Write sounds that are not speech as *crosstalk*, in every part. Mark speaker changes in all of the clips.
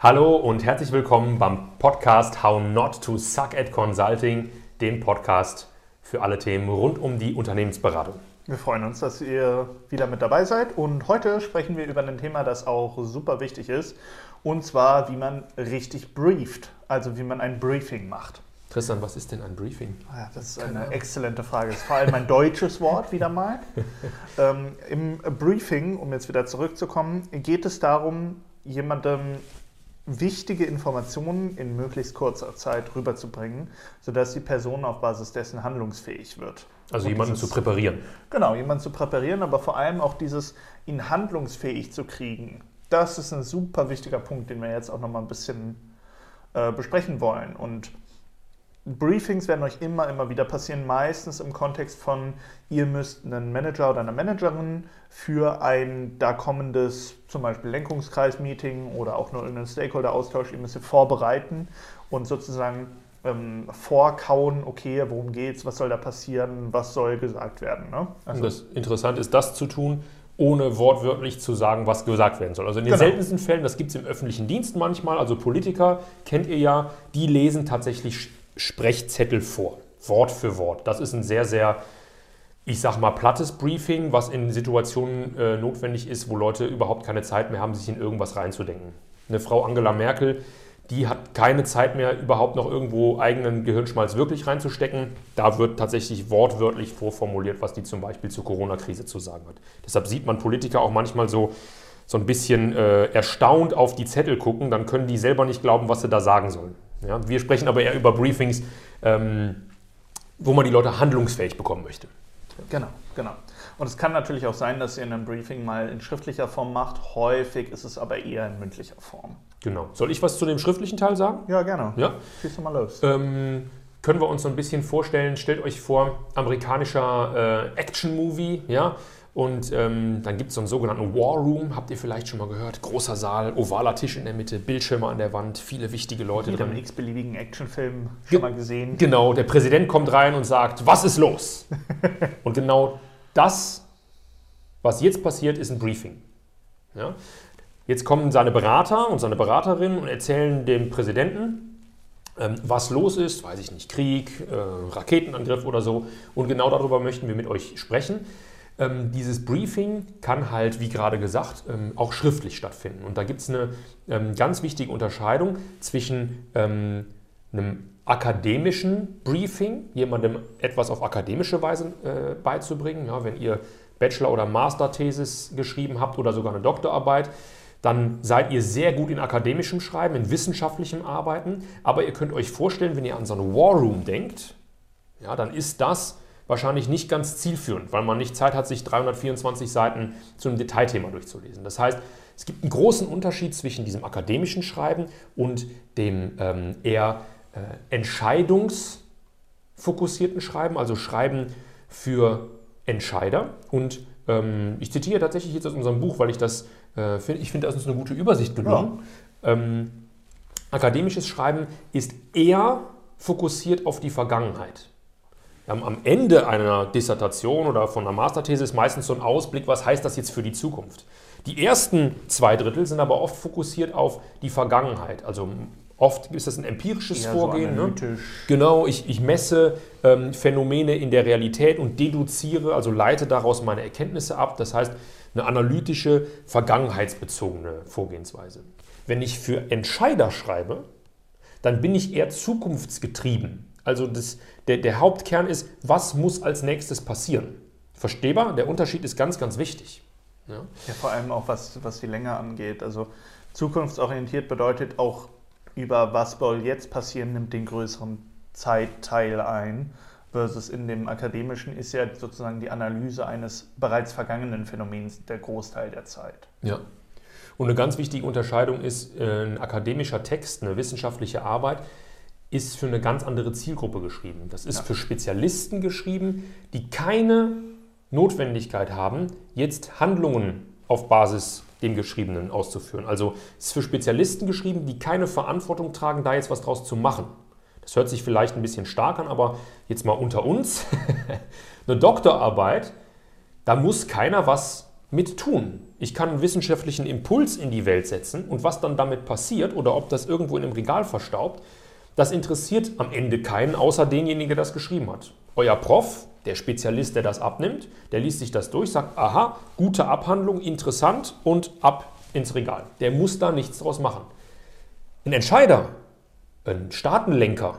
Speaker 1: Hallo und herzlich willkommen beim Podcast How Not to Suck at Consulting, dem Podcast für alle Themen rund um die Unternehmensberatung.
Speaker 2: Wir freuen uns, dass ihr wieder mit dabei seid und heute sprechen wir über ein Thema, das auch super wichtig ist und zwar, wie man richtig brieft, also wie man ein Briefing macht.
Speaker 1: Tristan, was ist denn ein Briefing?
Speaker 2: Ja, das ist eine exzellente Frage. Das ist vor allem ein deutsches Wort wieder mal. *laughs* ähm, Im Briefing, um jetzt wieder zurückzukommen, geht es darum, jemandem wichtige Informationen in möglichst kurzer Zeit rüberzubringen, sodass die Person auf Basis dessen handlungsfähig wird.
Speaker 1: Also Und jemanden dieses, zu präparieren.
Speaker 2: Genau, jemanden zu präparieren, aber vor allem auch dieses ihn handlungsfähig zu kriegen. Das ist ein super wichtiger Punkt, den wir jetzt auch nochmal ein bisschen äh, besprechen wollen. Und Briefings werden euch immer, immer wieder passieren, meistens im Kontext von, ihr müsst einen Manager oder eine Managerin für ein da kommendes, zum Beispiel Lenkungskreis-Meeting oder auch nur irgendeinen Stakeholder-Austausch, ihr müsst ihr vorbereiten und sozusagen ähm, vorkauen, okay, worum geht's, was soll da passieren, was soll gesagt werden. Ne?
Speaker 1: Also, das Interessante ist, das zu tun, ohne wortwörtlich zu sagen, was gesagt werden soll. Also in den genau. seltensten Fällen, das gibt es im öffentlichen Dienst manchmal, also Politiker kennt ihr ja, die lesen tatsächlich Sprechzettel vor, Wort für Wort. Das ist ein sehr, sehr, ich sag mal, plattes Briefing, was in Situationen äh, notwendig ist, wo Leute überhaupt keine Zeit mehr haben, sich in irgendwas reinzudenken. Eine Frau Angela Merkel, die hat keine Zeit mehr, überhaupt noch irgendwo eigenen Gehirnschmalz wirklich reinzustecken. Da wird tatsächlich wortwörtlich vorformuliert, was die zum Beispiel zur Corona-Krise zu sagen hat. Deshalb sieht man Politiker auch manchmal so, so ein bisschen äh, erstaunt auf die Zettel gucken, dann können die selber nicht glauben, was sie da sagen sollen. Ja, wir sprechen aber eher über Briefings, ähm, wo man die Leute handlungsfähig bekommen möchte.
Speaker 2: Genau, genau. Und es kann natürlich auch sein, dass ihr in einem Briefing mal in schriftlicher Form macht. Häufig ist es aber eher in mündlicher Form.
Speaker 1: Genau. Soll ich was zu dem schriftlichen Teil sagen?
Speaker 2: Ja, gerne.
Speaker 1: Ja? Schieß mal los. Ähm, können wir uns so ein bisschen vorstellen, stellt euch vor, amerikanischer äh, Action-Movie, ja, und ähm, dann gibt es so einen sogenannten War Room, habt ihr vielleicht schon mal gehört. Großer Saal, ovaler Tisch in der Mitte, Bildschirme an der Wand, viele wichtige Leute
Speaker 2: drin. Jeder x-beliebigen Actionfilm schon Ge mal gesehen.
Speaker 1: Genau, der Präsident kommt rein und sagt, was ist los? *laughs* und genau das, was jetzt passiert, ist ein Briefing. Ja? Jetzt kommen seine Berater und seine Beraterinnen und erzählen dem Präsidenten, ähm, was los ist, weiß ich nicht, Krieg, äh, Raketenangriff oder so. Und genau darüber möchten wir mit euch sprechen. Ähm, dieses Briefing kann halt, wie gerade gesagt, ähm, auch schriftlich stattfinden. Und da gibt es eine ähm, ganz wichtige Unterscheidung zwischen ähm, einem akademischen Briefing, jemandem etwas auf akademische Weise äh, beizubringen. Ja, wenn ihr Bachelor- oder Masterthesis geschrieben habt oder sogar eine Doktorarbeit, dann seid ihr sehr gut in akademischem Schreiben, in wissenschaftlichem Arbeiten. Aber ihr könnt euch vorstellen, wenn ihr an so eine War Room denkt, ja, dann ist das wahrscheinlich nicht ganz zielführend, weil man nicht Zeit hat, sich 324 Seiten zu einem Detailthema durchzulesen. Das heißt, es gibt einen großen Unterschied zwischen diesem akademischen Schreiben und dem ähm, eher äh, entscheidungsfokussierten Schreiben, also Schreiben für Entscheider. Und ähm, ich zitiere tatsächlich jetzt aus unserem Buch, weil ich das äh, finde, ich finde, das ist eine gute Übersicht gelungen. Ja. Ähm, akademisches Schreiben ist eher fokussiert auf die Vergangenheit am Ende einer Dissertation oder von einer Masterthese meistens so ein Ausblick, was heißt das jetzt für die Zukunft. Die ersten zwei Drittel sind aber oft fokussiert auf die Vergangenheit. Also oft ist das ein empirisches Eher Vorgehen. So ne? Genau, ich, ich messe ähm, Phänomene in der Realität und deduziere, also leite daraus meine Erkenntnisse ab. Das heißt, eine analytische, vergangenheitsbezogene Vorgehensweise. Wenn ich für Entscheider schreibe, dann bin ich eher zukunftsgetrieben. Also das, der, der Hauptkern ist, was muss als nächstes passieren? Verstehbar? Der Unterschied ist ganz, ganz wichtig.
Speaker 2: Ja, ja vor allem auch was, was die Länge angeht. Also zukunftsorientiert bedeutet auch, über was soll jetzt passieren, nimmt den größeren Zeitteil ein. Versus in dem akademischen ist ja sozusagen die Analyse eines bereits vergangenen Phänomens der Großteil der Zeit.
Speaker 1: Ja. Und eine ganz wichtige Unterscheidung ist, äh, ein akademischer Text, eine wissenschaftliche Arbeit, ist für eine ganz andere Zielgruppe geschrieben. Das ist ja. für Spezialisten geschrieben, die keine Notwendigkeit haben, jetzt Handlungen auf Basis dem Geschriebenen auszuführen. Also es ist für Spezialisten geschrieben, die keine Verantwortung tragen, da jetzt was draus zu machen. Das hört sich vielleicht ein bisschen stark an, aber jetzt mal unter uns. *laughs* eine Doktorarbeit, da muss keiner was mit tun. Ich kann einen wissenschaftlichen Impuls in die Welt setzen und was dann damit passiert oder ob das irgendwo in einem Regal verstaubt, das interessiert am Ende keinen, außer denjenigen, der das geschrieben hat. Euer Prof, der Spezialist, der das abnimmt, der liest sich das durch, sagt, aha, gute Abhandlung, interessant und ab ins Regal. Der muss da nichts draus machen. Ein Entscheider, ein Staatenlenker,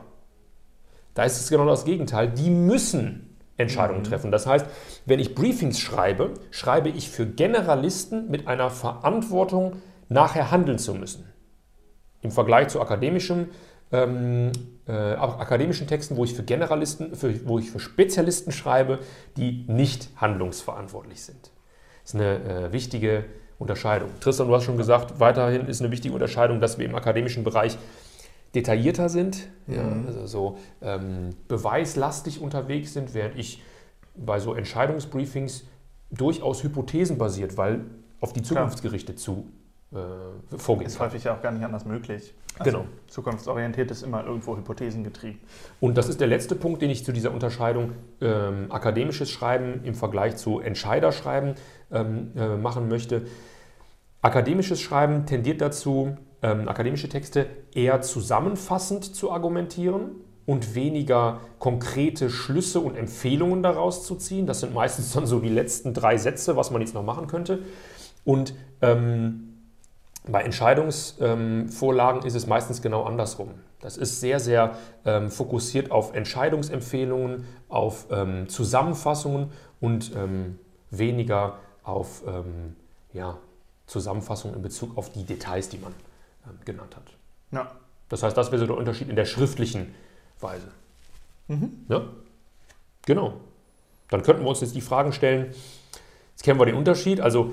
Speaker 1: da ist es genau das Gegenteil. Die müssen Entscheidungen mhm. treffen. Das heißt, wenn ich Briefings schreibe, schreibe ich für Generalisten mit einer Verantwortung, nachher handeln zu müssen. Im Vergleich zu akademischem, ähm, äh, akademischen Texten, wo ich für Generalisten, für, wo ich für Spezialisten schreibe, die nicht handlungsverantwortlich sind. Das ist eine äh, wichtige Unterscheidung. Tristan, du hast schon gesagt, weiterhin ist eine wichtige Unterscheidung, dass wir im akademischen Bereich detaillierter sind, mhm. ja, also so ähm, beweislastig unterwegs sind, während ich bei so Entscheidungsbriefings durchaus hypothesenbasiert, weil auf die Zukunft gerichtet zu äh, vorgehen.
Speaker 2: Ist häufig ja auch gar nicht anders möglich.
Speaker 1: Also genau.
Speaker 2: Zukunftsorientiert ist immer irgendwo hypothesengetrieben.
Speaker 1: Und das ist der letzte Punkt, den ich zu dieser Unterscheidung ähm, akademisches Schreiben im Vergleich zu Entscheiderschreiben ähm, äh, machen möchte. Akademisches Schreiben tendiert dazu, ähm, akademische Texte eher zusammenfassend zu argumentieren und weniger konkrete Schlüsse und Empfehlungen daraus zu ziehen. Das sind meistens dann so die letzten drei Sätze, was man jetzt noch machen könnte. Und ähm, bei Entscheidungsvorlagen ähm, ist es meistens genau andersrum. Das ist sehr, sehr ähm, fokussiert auf Entscheidungsempfehlungen, auf ähm, Zusammenfassungen und ähm, weniger auf ja, Zusammenfassungen in Bezug auf die Details, die man ähm, genannt hat. Ja. Das heißt, das wäre so der Unterschied in der schriftlichen Weise. Mhm. Ja? Genau. Dann könnten wir uns jetzt die Fragen stellen. Jetzt kennen wir den Unterschied. Also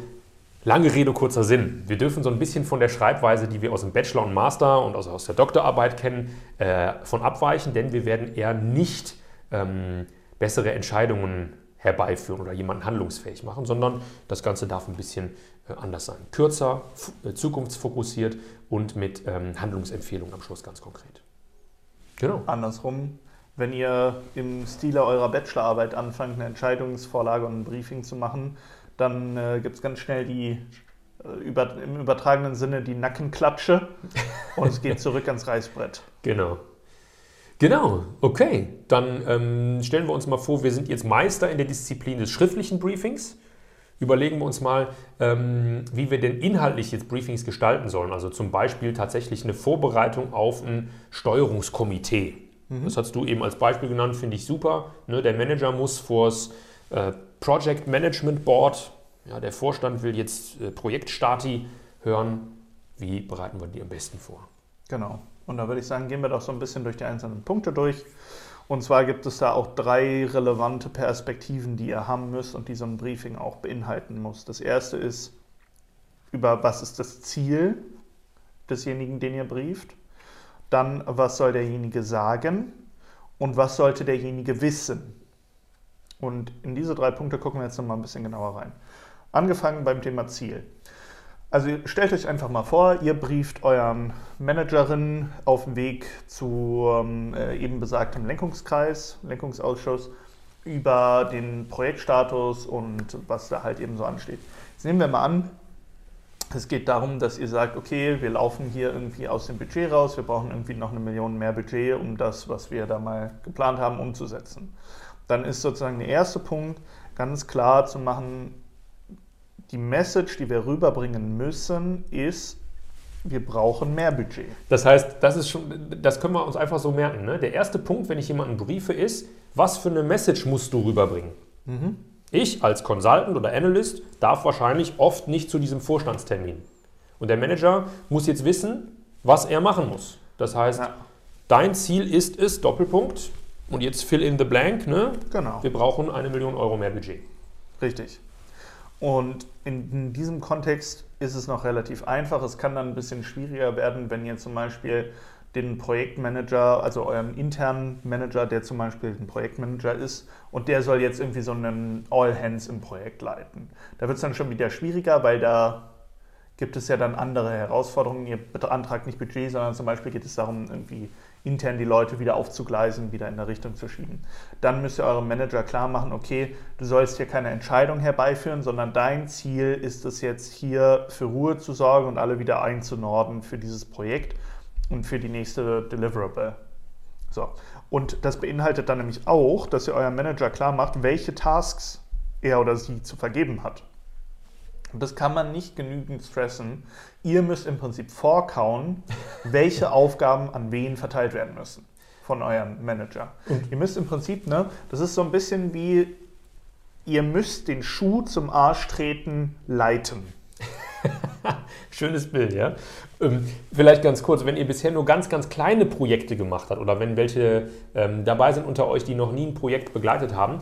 Speaker 1: lange Rede, kurzer Sinn. Wir dürfen so ein bisschen von der Schreibweise, die wir aus dem Bachelor und Master und also aus der Doktorarbeit kennen, äh, von abweichen, denn wir werden eher nicht ähm, bessere Entscheidungen herbeiführen oder jemanden handlungsfähig machen, sondern das Ganze darf ein bisschen äh, anders sein. Kürzer, äh, zukunftsfokussiert und mit ähm, Handlungsempfehlungen am Schluss ganz konkret.
Speaker 2: Genau. Andersrum, wenn ihr im Stile eurer Bachelorarbeit anfangt, eine Entscheidungsvorlage und ein Briefing zu machen, dann äh, gibt es ganz schnell die äh, über, im übertragenen Sinne die Nackenklatsche *laughs* und es geht zurück ans Reißbrett.
Speaker 1: Genau. Genau, okay. Dann ähm, stellen wir uns mal vor, wir sind jetzt Meister in der Disziplin des schriftlichen Briefings. Überlegen wir uns mal, ähm, wie wir denn inhaltlich jetzt Briefings gestalten sollen. Also zum Beispiel tatsächlich eine Vorbereitung auf ein Steuerungskomitee. Mhm. Das hast du eben als Beispiel genannt, finde ich super. Ne, der Manager muss vors äh, Project Management Board, ja, der Vorstand will jetzt äh, Projektstati hören. Wie bereiten wir die am besten vor?
Speaker 2: Genau. Und da würde ich sagen, gehen wir doch so ein bisschen durch die einzelnen Punkte durch. Und zwar gibt es da auch drei relevante Perspektiven, die ihr haben müsst und die so ein Briefing auch beinhalten muss. Das erste ist, über was ist das Ziel desjenigen, den ihr brieft. Dann, was soll derjenige sagen und was sollte derjenige wissen. Und in diese drei Punkte gucken wir jetzt nochmal ein bisschen genauer rein. Angefangen beim Thema Ziel. Also stellt euch einfach mal vor, ihr brieft euren Managerin auf dem Weg zu ähm, äh, eben besagtem Lenkungskreis, Lenkungsausschuss über den Projektstatus und was da halt eben so ansteht. Jetzt nehmen wir mal an, es geht darum, dass ihr sagt, okay, wir laufen hier irgendwie aus dem Budget raus, wir brauchen irgendwie noch eine Million mehr Budget, um das, was wir da mal geplant haben, umzusetzen. Dann ist sozusagen der erste Punkt ganz klar zu machen, die Message, die wir rüberbringen müssen, ist, wir brauchen mehr Budget.
Speaker 1: Das heißt, das ist schon, das können wir uns einfach so merken. Ne? Der erste Punkt, wenn ich jemanden briefe, ist, was für eine Message musst du rüberbringen? Mhm. Ich als Consultant oder Analyst darf wahrscheinlich oft nicht zu diesem Vorstandstermin. Und der Manager muss jetzt wissen, was er machen muss. Das heißt, ja. dein Ziel ist es, Doppelpunkt, und jetzt fill in the blank, ne?
Speaker 2: Genau.
Speaker 1: Wir brauchen eine Million Euro mehr Budget.
Speaker 2: Richtig. Und in diesem Kontext ist es noch relativ einfach. Es kann dann ein bisschen schwieriger werden, wenn ihr zum Beispiel den Projektmanager, also euren internen Manager, der zum Beispiel ein Projektmanager ist und der soll jetzt irgendwie so einen All-Hands im Projekt leiten. Da wird es dann schon wieder schwieriger, weil da gibt es ja dann andere Herausforderungen. Ihr beantragt nicht Budget, sondern zum Beispiel geht es darum, irgendwie intern die Leute wieder aufzugleisen, wieder in der Richtung zu schieben. Dann müsst ihr eurem Manager klar machen, okay, du sollst hier keine Entscheidung herbeiführen, sondern dein Ziel ist es jetzt hier für Ruhe zu sorgen und alle wieder einzunorden für dieses Projekt und für die nächste Deliverable. So. Und das beinhaltet dann nämlich auch, dass ihr eurem Manager klar macht, welche Tasks er oder sie zu vergeben hat. Und das kann man nicht genügend stressen. Ihr müsst im Prinzip vorkauen, *laughs* welche Aufgaben an wen verteilt werden müssen von eurem Manager. Und ihr müsst im Prinzip, ne, das ist so ein bisschen wie, ihr müsst den Schuh zum Arsch treten leiten. *laughs*
Speaker 1: Schönes Bild, ja. Ähm, vielleicht ganz kurz, wenn ihr bisher nur ganz, ganz kleine Projekte gemacht habt oder wenn welche ähm, dabei sind unter euch, die noch nie ein Projekt begleitet haben,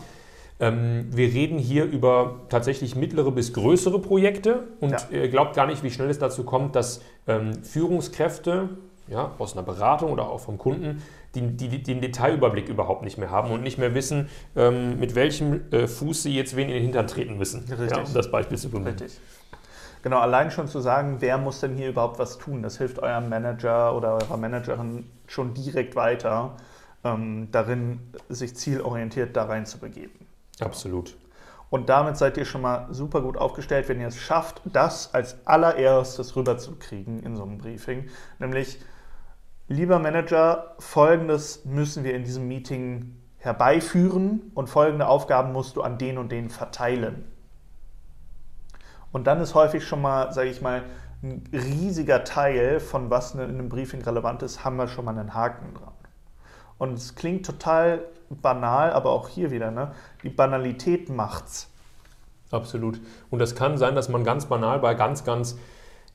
Speaker 1: ähm, wir reden hier über tatsächlich mittlere bis größere Projekte und ja. ihr glaubt gar nicht, wie schnell es dazu kommt, dass ähm, Führungskräfte ja, aus einer Beratung oder auch vom Kunden die, die, den Detailüberblick überhaupt nicht mehr haben und nicht mehr wissen, ähm, mit welchem äh, Fuß sie jetzt wen in den Hintern treten müssen,
Speaker 2: ja,
Speaker 1: um das Beispiel zu benennen.
Speaker 2: Richtig. Genau, allein schon zu sagen, wer muss denn hier überhaupt was tun, das hilft eurem Manager oder eurer Managerin schon direkt weiter, ähm, darin sich zielorientiert da rein zu begeben.
Speaker 1: Absolut.
Speaker 2: Und damit seid ihr schon mal super gut aufgestellt, wenn ihr es schafft, das als allererstes rüberzukriegen in so einem Briefing. Nämlich, lieber Manager, folgendes müssen wir in diesem Meeting herbeiführen und folgende Aufgaben musst du an den und den verteilen. Und dann ist häufig schon mal, sage ich mal, ein riesiger Teil von was in einem Briefing relevant ist, haben wir schon mal einen Haken dran. Und es klingt total banal, aber auch hier wieder, ne? die Banalität macht's.
Speaker 1: Absolut. Und das kann sein, dass man ganz banal bei ganz, ganz,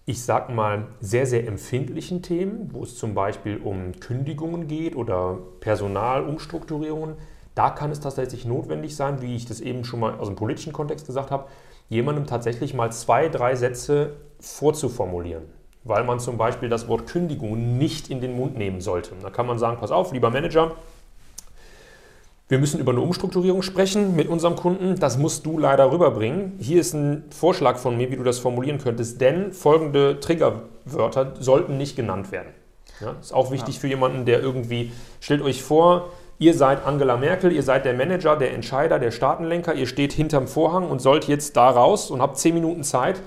Speaker 1: ich sag mal, sehr, sehr empfindlichen Themen, wo es zum Beispiel um Kündigungen geht oder Personalumstrukturierungen, da kann es tatsächlich notwendig sein, wie ich das eben schon mal aus dem politischen Kontext gesagt habe, jemandem tatsächlich mal zwei, drei Sätze vorzuformulieren. Weil man zum Beispiel das Wort Kündigung nicht in den Mund nehmen sollte. Da kann man sagen, pass auf, lieber Manager, wir müssen über eine Umstrukturierung sprechen mit unserem Kunden. Das musst du leider rüberbringen. Hier ist ein Vorschlag von mir, wie du das formulieren könntest, denn folgende Triggerwörter sollten nicht genannt werden. Ja, ist auch wichtig ja. für jemanden, der irgendwie, stellt euch vor, Ihr seid Angela Merkel, ihr seid der Manager, der Entscheider, der Staatenlenker, ihr steht hinterm Vorhang und sollt jetzt da raus und habt zehn Minuten Zeit,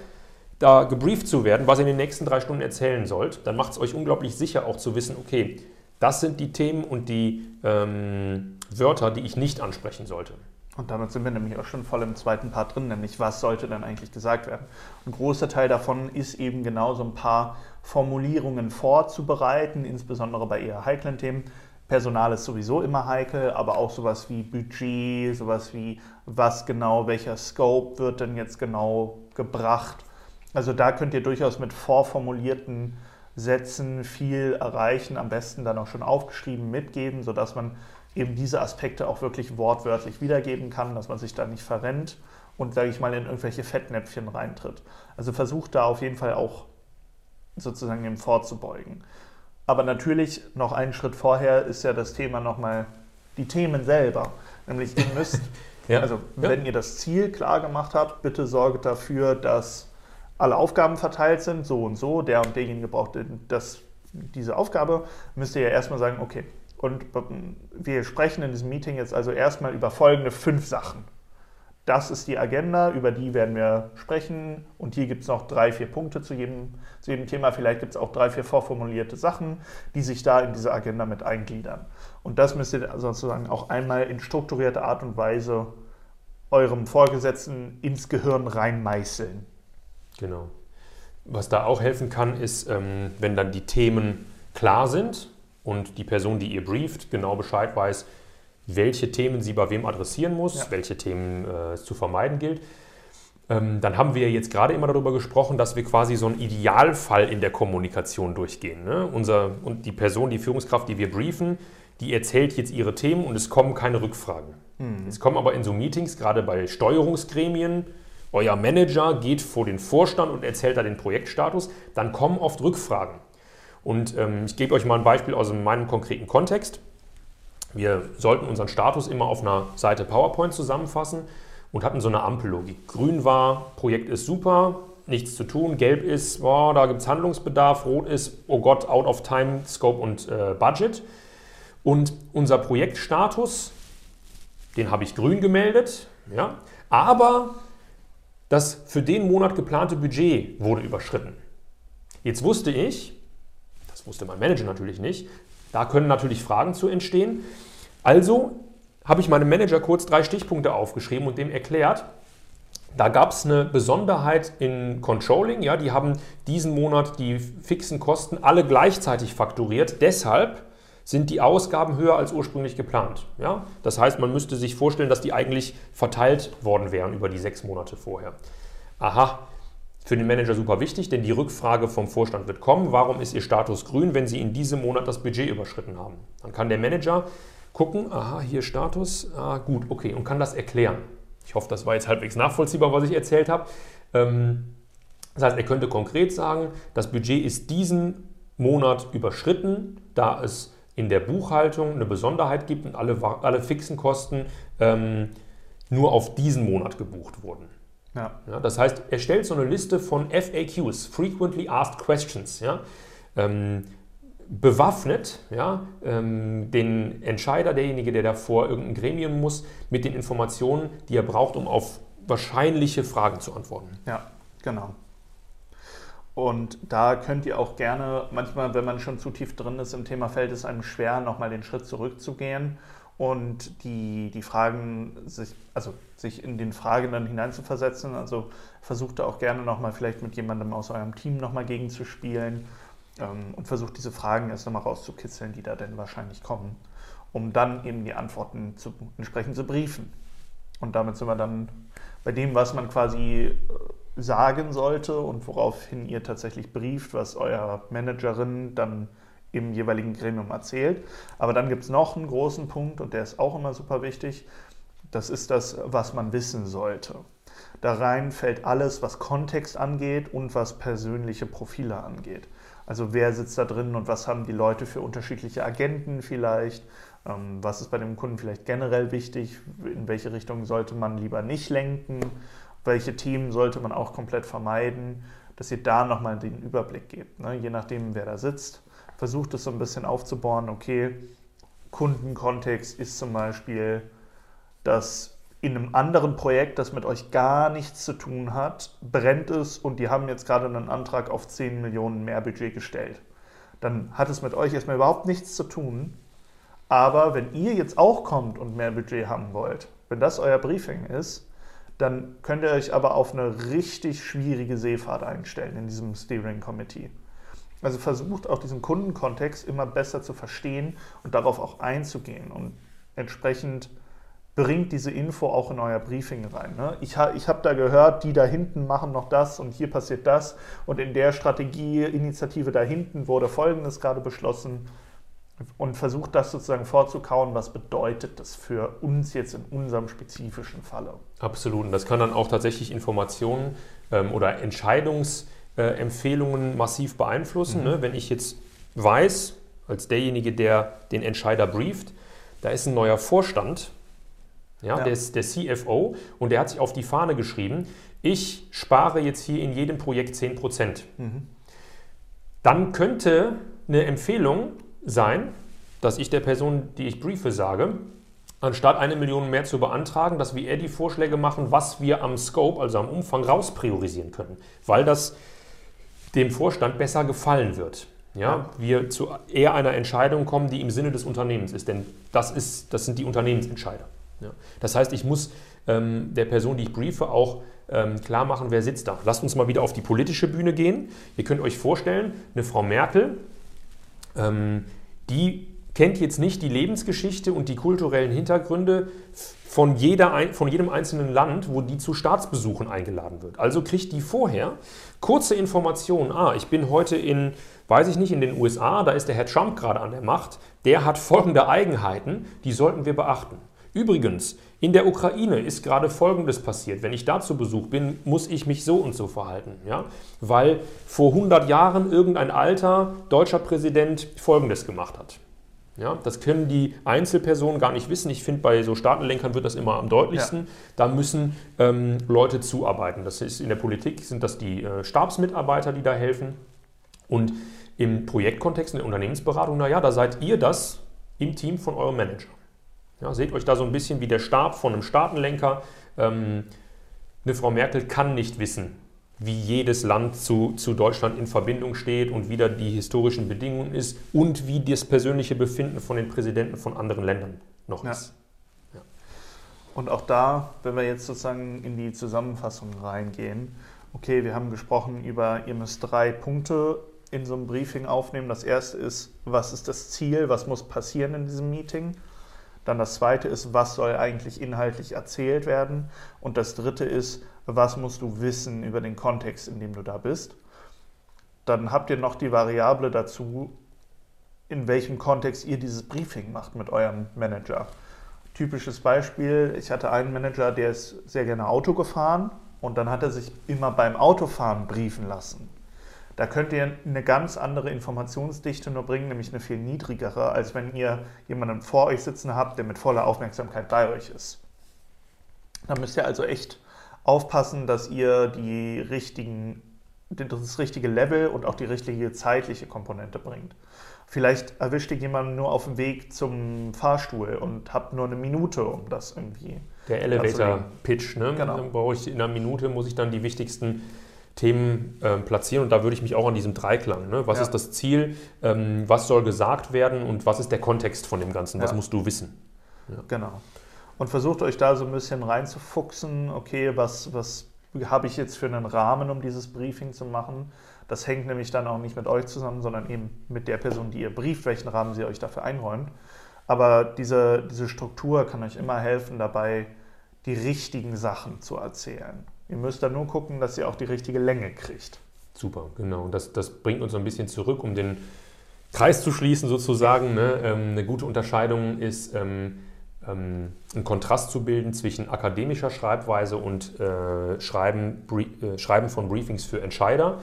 Speaker 1: da gebrieft zu werden, was ihr in den nächsten drei Stunden erzählen sollt. Dann macht es euch unglaublich sicher auch zu wissen, okay, das sind die Themen und die ähm, Wörter, die ich nicht ansprechen sollte.
Speaker 2: Und damit sind wir nämlich auch schon voll im zweiten Part drin, nämlich was sollte dann eigentlich gesagt werden. Ein großer Teil davon ist eben genau so ein paar Formulierungen vorzubereiten, insbesondere bei eher heiklen Themen. Personal ist sowieso immer heikel, aber auch sowas wie Budget, sowas wie was genau, welcher Scope wird denn jetzt genau gebracht. Also da könnt ihr durchaus mit vorformulierten Sätzen viel erreichen, am besten dann auch schon aufgeschrieben mitgeben, sodass man eben diese Aspekte auch wirklich wortwörtlich wiedergeben kann, dass man sich da nicht verrennt und, sage ich mal, in irgendwelche Fettnäpfchen reintritt. Also versucht da auf jeden Fall auch sozusagen dem vorzubeugen. Aber natürlich noch einen Schritt vorher ist ja das Thema nochmal die Themen selber. Nämlich ihr müsst, *laughs* ja. also wenn ja. ihr das Ziel klar gemacht habt, bitte sorgt dafür, dass alle Aufgaben verteilt sind, so und so, der und derjenige braucht das, diese Aufgabe, müsst ihr ja erstmal sagen, okay, und wir sprechen in diesem Meeting jetzt also erstmal über folgende fünf Sachen das ist die Agenda, über die werden wir sprechen. Und hier gibt es noch drei, vier Punkte zu jedem, zu jedem Thema. Vielleicht gibt es auch drei, vier vorformulierte Sachen, die sich da in diese Agenda mit eingliedern. Und das müsst ihr sozusagen auch einmal in strukturierter Art und Weise eurem Vorgesetzten ins Gehirn reinmeißeln.
Speaker 1: Genau. Was da auch helfen kann, ist, ähm, wenn dann die Themen klar sind und die Person, die ihr brieft, genau Bescheid weiß, welche Themen sie bei wem adressieren muss, ja. welche Themen äh, es zu vermeiden gilt. Ähm, dann haben wir jetzt gerade immer darüber gesprochen, dass wir quasi so einen Idealfall in der Kommunikation durchgehen. Ne? Unser, und die Person, die Führungskraft, die wir briefen, die erzählt jetzt ihre Themen und es kommen keine Rückfragen. Mhm. Es kommen aber in so Meetings, gerade bei Steuerungsgremien, euer Manager geht vor den Vorstand und erzählt da den Projektstatus, dann kommen oft Rückfragen. Und ähm, ich gebe euch mal ein Beispiel aus meinem konkreten Kontext. Wir sollten unseren Status immer auf einer Seite PowerPoint zusammenfassen und hatten so eine Ampellogik. Grün war, Projekt ist super, nichts zu tun. Gelb ist, oh, da gibt es Handlungsbedarf. Rot ist, oh Gott, out of time, scope und äh, budget. Und unser Projektstatus, den habe ich grün gemeldet, ja, aber das für den Monat geplante Budget wurde überschritten. Jetzt wusste ich, das wusste mein Manager natürlich nicht, da können natürlich Fragen zu entstehen. Also habe ich meinem Manager kurz drei Stichpunkte aufgeschrieben und dem erklärt, da gab es eine Besonderheit in Controlling. Ja, die haben diesen Monat die fixen Kosten alle gleichzeitig fakturiert. Deshalb sind die Ausgaben höher als ursprünglich geplant. Ja? Das heißt, man müsste sich vorstellen, dass die eigentlich verteilt worden wären über die sechs Monate vorher. Aha, für den Manager super wichtig, denn die Rückfrage vom Vorstand wird kommen, warum ist Ihr Status grün, wenn Sie in diesem Monat das Budget überschritten haben? Dann kann der Manager gucken, aha, hier Status, ah, gut, okay, und kann das erklären. Ich hoffe, das war jetzt halbwegs nachvollziehbar, was ich erzählt habe. Ähm, das heißt, er könnte konkret sagen, das Budget ist diesen Monat überschritten, da es in der Buchhaltung eine Besonderheit gibt und alle, alle fixen Kosten ähm, nur auf diesen Monat gebucht wurden. Ja. ja. das heißt, er stellt so eine Liste von FAQs, Frequently Asked Questions, ja, ähm, bewaffnet ja, ähm, den Entscheider, derjenige, der davor irgendein Gremium muss, mit den Informationen, die er braucht, um auf wahrscheinliche Fragen zu antworten.
Speaker 2: Ja, genau. Und da könnt ihr auch gerne, manchmal, wenn man schon zu tief drin ist im Thema, fällt es einem schwer, nochmal den Schritt zurückzugehen und die, die Fragen, sich, also sich in den Fragenden hineinzuversetzen. Also versucht da auch gerne nochmal vielleicht mit jemandem aus eurem Team nochmal gegenzuspielen ähm, und versucht diese Fragen erst nochmal rauszukitzeln, die da denn wahrscheinlich kommen, um dann eben die Antworten zu, entsprechend zu briefen. Und damit sind wir dann bei dem, was man quasi äh, sagen sollte und woraufhin ihr tatsächlich brieft, was euer Managerin dann im jeweiligen Gremium erzählt. Aber dann gibt es noch einen großen Punkt und der ist auch immer super wichtig. Das ist das, was man wissen sollte. Da rein fällt alles, was Kontext angeht und was persönliche Profile angeht. Also wer sitzt da drin und was haben die Leute für unterschiedliche Agenten vielleicht? Ähm, was ist bei dem Kunden vielleicht generell wichtig? In welche Richtung sollte man lieber nicht lenken? welche Themen sollte man auch komplett vermeiden, dass ihr da nochmal den Überblick gebt. Ne? Je nachdem, wer da sitzt, versucht es so ein bisschen aufzubauen, okay, Kundenkontext ist zum Beispiel, dass in einem anderen Projekt, das mit euch gar nichts zu tun hat, brennt es und die haben jetzt gerade einen Antrag auf 10 Millionen mehr Budget gestellt. Dann hat es mit euch erstmal überhaupt nichts zu tun. Aber wenn ihr jetzt auch kommt und mehr Budget haben wollt, wenn das euer Briefing ist, dann könnt ihr euch aber auf eine richtig schwierige Seefahrt einstellen in diesem Steering Committee. Also versucht auch diesen Kundenkontext immer besser zu verstehen und darauf auch einzugehen und entsprechend bringt diese Info auch in euer Briefing rein. Ne? Ich, ha, ich habe da gehört, die da hinten machen noch das und hier passiert das und in der Strategieinitiative da hinten wurde Folgendes gerade beschlossen und versucht das sozusagen vorzukauen, was bedeutet das für uns jetzt in unserem spezifischen Falle.
Speaker 1: Absolut. Und das kann dann auch tatsächlich Informationen ähm, oder Entscheidungsempfehlungen äh, massiv beeinflussen. Mhm. Ne? Wenn ich jetzt weiß, als derjenige, der den Entscheider brieft, da ist ein neuer Vorstand, ja, ja. Der, ist der CFO, und der hat sich auf die Fahne geschrieben, ich spare jetzt hier in jedem Projekt 10% Mhm. Dann könnte eine Empfehlung sein, dass ich der Person, die ich briefe, sage, anstatt eine Million mehr zu beantragen, dass wir eher die Vorschläge machen, was wir am Scope, also am Umfang, rauspriorisieren können, weil das dem Vorstand besser gefallen wird. Ja, wir zu eher einer Entscheidung kommen, die im Sinne des Unternehmens ist, denn das, ist, das sind die Unternehmensentscheider. Ja. Das heißt, ich muss ähm, der Person, die ich briefe, auch ähm, klar machen, wer sitzt da. Lasst uns mal wieder auf die politische Bühne gehen. Ihr könnt euch vorstellen, eine Frau Merkel, ähm, die kennt jetzt nicht die Lebensgeschichte und die kulturellen Hintergründe von, jeder, von jedem einzelnen Land, wo die zu Staatsbesuchen eingeladen wird. Also kriegt die vorher kurze Informationen. Ah, ich bin heute in, weiß ich nicht, in den USA, da ist der Herr Trump gerade an der Macht. Der hat folgende Eigenheiten, die sollten wir beachten. Übrigens, in der Ukraine ist gerade Folgendes passiert. Wenn ich da zu Besuch bin, muss ich mich so und so verhalten. Ja? Weil vor 100 Jahren irgendein alter deutscher Präsident Folgendes gemacht hat. Ja, das können die Einzelpersonen gar nicht wissen. Ich finde, bei so Staatenlenkern wird das immer am deutlichsten. Ja. Da müssen ähm, Leute zuarbeiten. Das ist in der Politik sind das die äh, Stabsmitarbeiter, die da helfen. Und im Projektkontext, in der Unternehmensberatung, naja, da seid ihr das, im Team von eurem Manager. Ja, seht euch da so ein bisschen wie der Stab von einem Staatenlenker. Ähm, eine Frau Merkel kann nicht wissen, wie jedes Land zu, zu Deutschland in Verbindung steht und wie da die historischen Bedingungen ist und wie das persönliche Befinden von den Präsidenten von anderen Ländern noch
Speaker 2: Ja.
Speaker 1: ist.
Speaker 2: Und auch da, wenn wir jetzt sozusagen in die Zusammenfassung reingehen, okay, wir haben gesprochen über, ihr müsst drei Punkte in so einem Briefing aufnehmen. Das erste ist, was ist das Ziel, was muss passieren in diesem Meeting? Dann das zweite ist, was soll eigentlich inhaltlich erzählt werden? Und das dritte ist, was musst du wissen über den Kontext, in dem du da bist? Dann habt ihr noch die Variable dazu, in welchem Kontext ihr dieses Briefing macht mit eurem Manager. Typisches Beispiel, ich hatte einen Manager, der ist sehr gerne Auto gefahren und dann hat er sich immer beim Autofahren briefen lassen. Da könnt ihr eine ganz andere Informationsdichte nur bringen, nämlich eine viel niedrigere, als wenn ihr jemanden vor euch sitzen habt, der mit voller Aufmerksamkeit bei euch ist. Da müsst ihr also echt aufpassen, dass ihr die richtigen, das richtige Level und auch die richtige zeitliche Komponente bringt. Vielleicht erwischt ihr jemanden nur auf dem Weg zum Fahrstuhl und habt nur eine Minute, um das irgendwie.
Speaker 1: Der Elevator-Pitch, ne?
Speaker 2: Genau.
Speaker 1: Dann brauche ich in einer Minute, muss ich dann die wichtigsten Themen ähm, platzieren und da würde ich mich auch an diesem Dreiklang. Ne? Was
Speaker 2: Ja.
Speaker 1: ist das Ziel? Ähm, was soll gesagt werden und was ist der Kontext von dem Ganzen? Was
Speaker 2: Ja.
Speaker 1: musst du wissen?
Speaker 2: Genau. Und versucht euch da so ein bisschen reinzufuchsen, okay, was, was habe ich jetzt für einen Rahmen, um dieses Briefing zu machen? Das hängt nämlich dann auch nicht mit euch zusammen, sondern eben mit der Person, die ihr brieft, welchen Rahmen sie euch dafür einräumt. Aber diese, diese Struktur kann euch immer helfen, dabei die richtigen Sachen zu erzählen. Ihr müsst dann nur gucken, dass ihr auch die richtige Länge kriegt.
Speaker 1: Super, genau. Und das, das bringt uns ein bisschen zurück, um den Kreis zu schließen sozusagen. Ne? Ähm, eine gute Unterscheidung ist, ähm, ähm, einen Kontrast zu bilden zwischen akademischer Schreibweise und äh, Schreiben, äh, Schreiben von Briefings für Entscheider.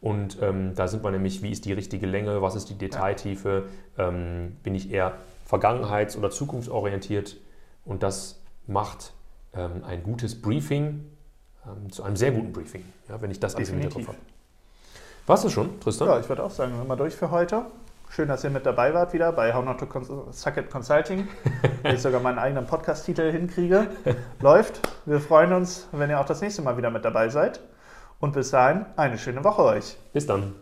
Speaker 1: Und ähm, da sind wir nämlich, wie ist die richtige Länge, was ist die Detailtiefe, ähm, bin ich eher vergangenheits- oder zukunftsorientiert. Und das macht ähm, ein gutes Briefing ähm, zu einem sehr guten Briefing, ja, wenn ich das alles im. Hinterkopf habe. Warst du schon, Tristan?
Speaker 2: Ja, ich würde auch sagen, wir sind mal durch für heute. Schön, dass ihr mit dabei wart wieder bei How Not to Cons Suck It Consulting. *laughs* Wenn ich sogar meinen eigenen Podcast-Titel hinkriege. Läuft. Wir freuen uns, wenn ihr auch das nächste Mal wieder mit dabei seid. Und bis dahin, eine schöne Woche euch.
Speaker 1: Bis dann.